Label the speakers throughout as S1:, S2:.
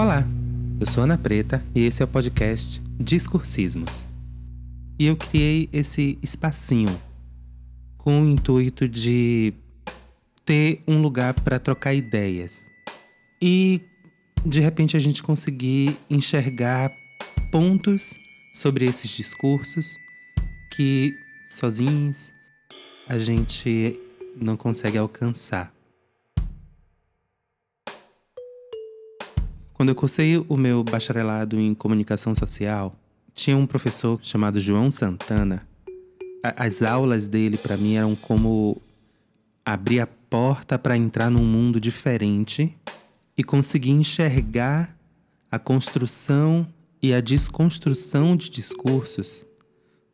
S1: Olá, eu sou Ana Preta e esse é o podcast Discursismos. E eu criei esse espacinho com o intuito de ter um lugar para trocar ideias e de repente a gente conseguir enxergar pontos sobre esses discursos que sozinhos a gente não consegue alcançar. Quando eu cursei o meu bacharelado em comunicação social, tinha um professor chamado João Santana. As aulas dele para mim eram como abrir a porta para entrar num mundo diferente e conseguir enxergar a construção e a desconstrução de discursos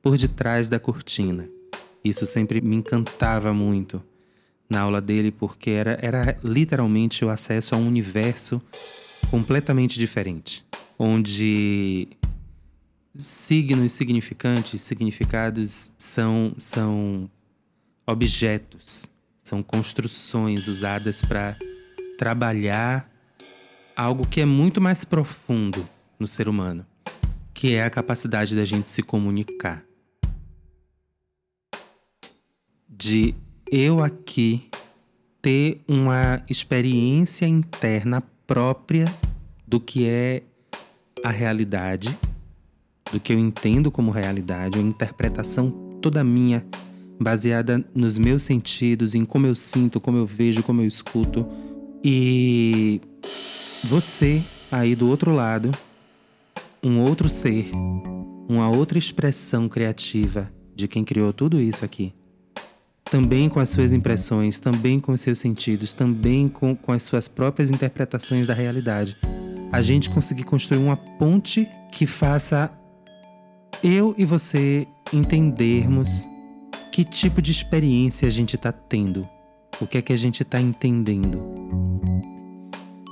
S1: por detrás da cortina. Isso sempre me encantava muito na aula dele, porque era, era literalmente o acesso a um universo completamente diferente, onde signos, significantes, significados são, são objetos, são construções usadas para trabalhar algo que é muito mais profundo no ser humano, que é a capacidade da gente se comunicar. De eu aqui ter uma experiência interna própria do que é a realidade, do que eu entendo como realidade, uma interpretação toda minha, baseada nos meus sentidos, em como eu sinto, como eu vejo, como eu escuto. E você aí do outro lado, um outro ser, uma outra expressão criativa de quem criou tudo isso aqui também com as suas impressões, também com os seus sentidos, também com, com as suas próprias interpretações da realidade. A gente conseguir construir uma ponte que faça eu e você entendermos que tipo de experiência a gente está tendo, o que é que a gente está entendendo.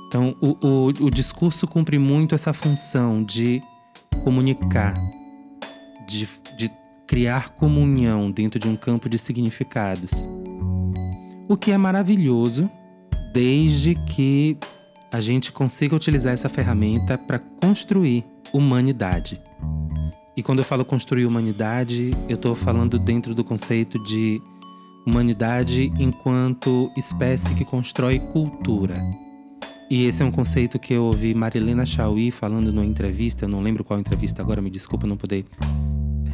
S1: Então, o, o, o discurso cumpre muito essa função de comunicar, de, de criar comunhão dentro de um campo de significados. O que é maravilhoso, desde que a gente consiga utilizar essa ferramenta para construir humanidade. E quando eu falo construir humanidade, eu estou falando dentro do conceito de humanidade enquanto espécie que constrói cultura. E esse é um conceito que eu ouvi Marilena Chauí falando numa entrevista, eu não lembro qual entrevista agora, me desculpa não poder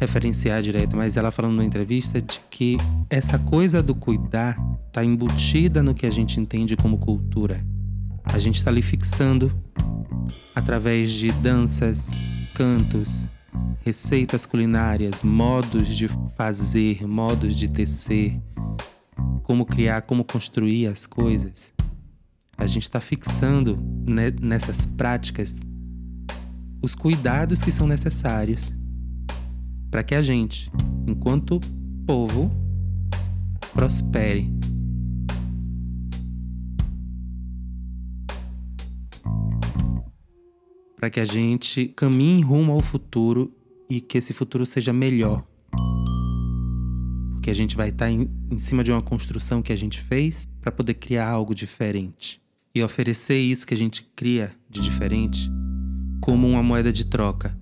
S1: referenciar direito, mas ela falando numa entrevista de que essa coisa do cuidar está embutida no que a gente entende como cultura. A gente está ali fixando através de danças, cantos, receitas culinárias, modos de fazer, modos de tecer, como criar, como construir as coisas. A gente está fixando nessas práticas os cuidados que são necessários para que a gente, enquanto povo, prospere. Para que a gente caminhe rumo ao futuro e que esse futuro seja melhor. Porque a gente vai estar tá em, em cima de uma construção que a gente fez para poder criar algo diferente. E oferecer isso que a gente cria de diferente como uma moeda de troca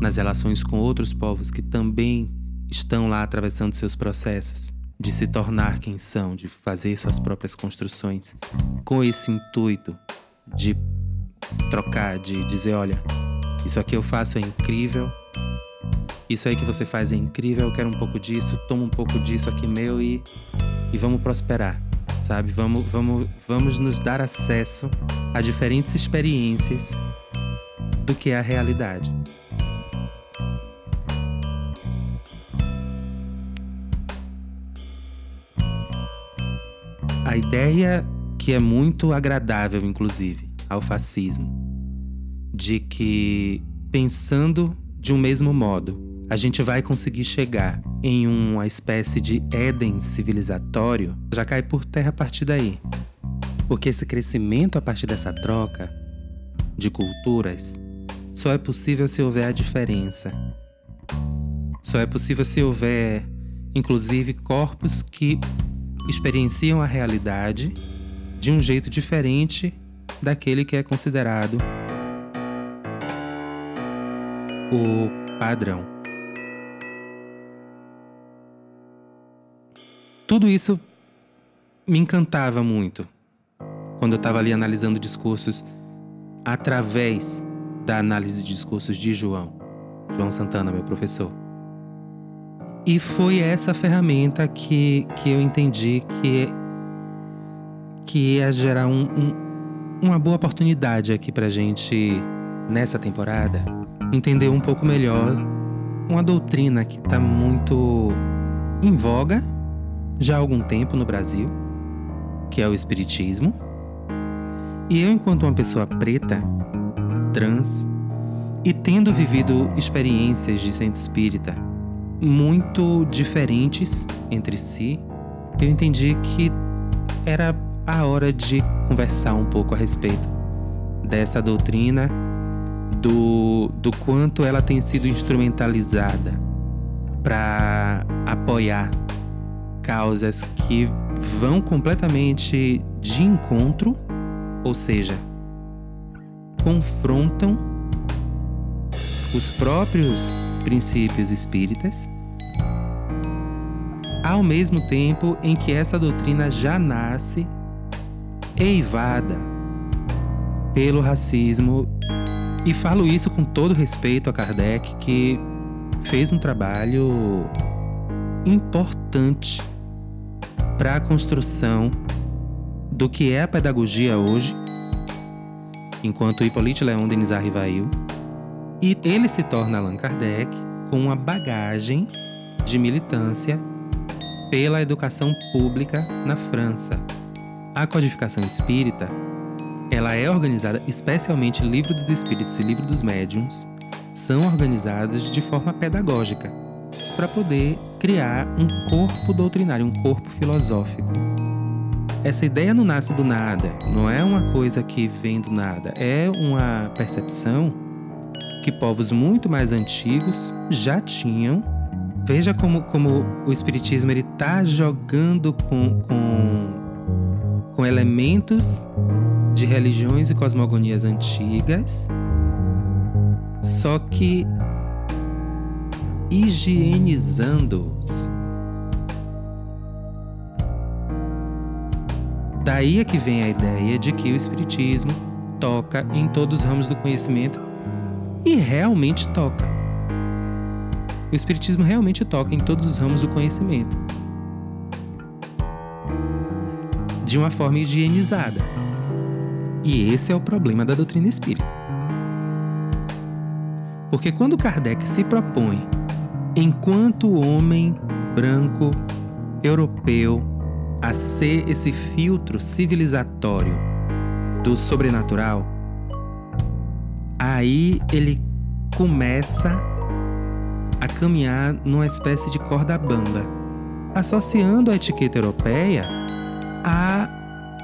S1: nas relações com outros povos que também estão lá atravessando seus processos de se tornar quem são, de fazer suas próprias construções, com esse intuito de trocar, de dizer: olha, isso aqui eu faço é incrível, isso aí que você faz é incrível, eu quero um pouco disso, toma um pouco disso aqui meu e, e vamos prosperar, sabe? Vamos, vamos, vamos nos dar acesso a diferentes experiências do que é a realidade. A ideia que é muito agradável, inclusive, ao fascismo, de que pensando de um mesmo modo, a gente vai conseguir chegar em uma espécie de Éden civilizatório, já cai por terra a partir daí. Porque esse crescimento a partir dessa troca de culturas só é possível se houver a diferença. Só é possível se houver, inclusive, corpos que experienciam a realidade de um jeito diferente daquele que é considerado o padrão. Tudo isso me encantava muito quando eu estava ali analisando discursos através da análise de discursos de João, João Santana, meu professor. E foi essa ferramenta que, que eu entendi que, que ia gerar um, um, uma boa oportunidade aqui pra gente, nessa temporada, entender um pouco melhor uma doutrina que está muito em voga já há algum tempo no Brasil, que é o Espiritismo. E eu, enquanto uma pessoa preta, trans, e tendo vivido experiências de centro espírita muito diferentes entre si, eu entendi que era a hora de conversar um pouco a respeito dessa doutrina, do, do quanto ela tem sido instrumentalizada para apoiar causas que vão completamente de encontro, ou seja, confrontam os próprios princípios espíritas, ao mesmo tempo em que essa doutrina já nasce eivada pelo racismo. E falo isso com todo respeito a Kardec, que fez um trabalho importante para a construção do que é a pedagogia hoje, enquanto Hippolyte Leon Denis Arrivail e ele se torna Allan Kardec com uma bagagem de militância pela educação pública na França. A codificação espírita, ela é organizada, especialmente Livro dos Espíritos e Livro dos Médiuns, são organizados de forma pedagógica, para poder criar um corpo doutrinário, um corpo filosófico. Essa ideia não nasce do nada, não é uma coisa que vem do nada, é uma percepção que povos muito mais antigos já tinham. Veja como, como o Espiritismo está jogando com, com, com elementos de religiões e cosmogonias antigas, só que higienizando-os. Daí é que vem a ideia de que o Espiritismo toca em todos os ramos do conhecimento e realmente toca. O Espiritismo realmente toca em todos os ramos do conhecimento. De uma forma higienizada. E esse é o problema da doutrina espírita. Porque quando Kardec se propõe, enquanto homem branco, europeu, a ser esse filtro civilizatório do sobrenatural, aí ele começa a caminhar numa espécie de corda bamba, associando a etiqueta europeia a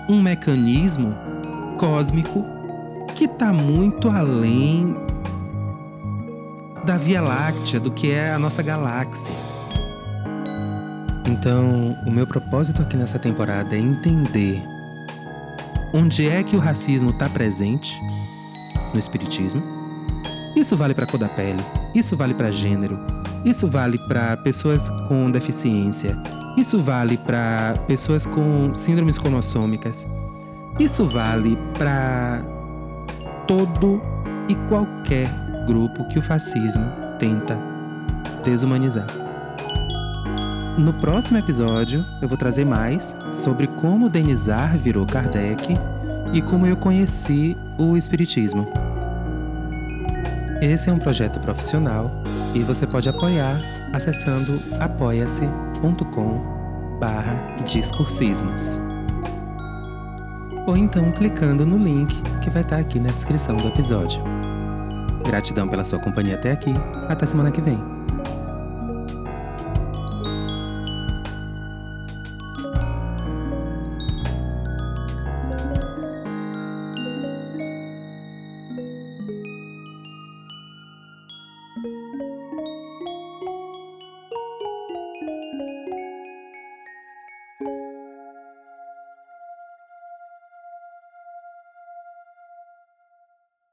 S1: um mecanismo cósmico que está muito além da Via Láctea, do que é a nossa galáxia. Então, o meu propósito aqui nessa temporada é entender onde é que o racismo está presente no Espiritismo. Isso vale para cor da pele, isso vale para gênero, isso vale para pessoas com deficiência, isso vale para pessoas com síndromes cromossômicas, isso vale para todo e qualquer grupo que o fascismo tenta desumanizar. No próximo episódio, eu vou trazer mais sobre como Denizar virou Kardec e como eu conheci o Espiritismo. Esse é um projeto profissional e você pode apoiar acessando apoia-se.com barra discursismos ou então clicando no link que vai estar aqui na descrição do episódio. Gratidão pela sua companhia até aqui. Até semana que vem.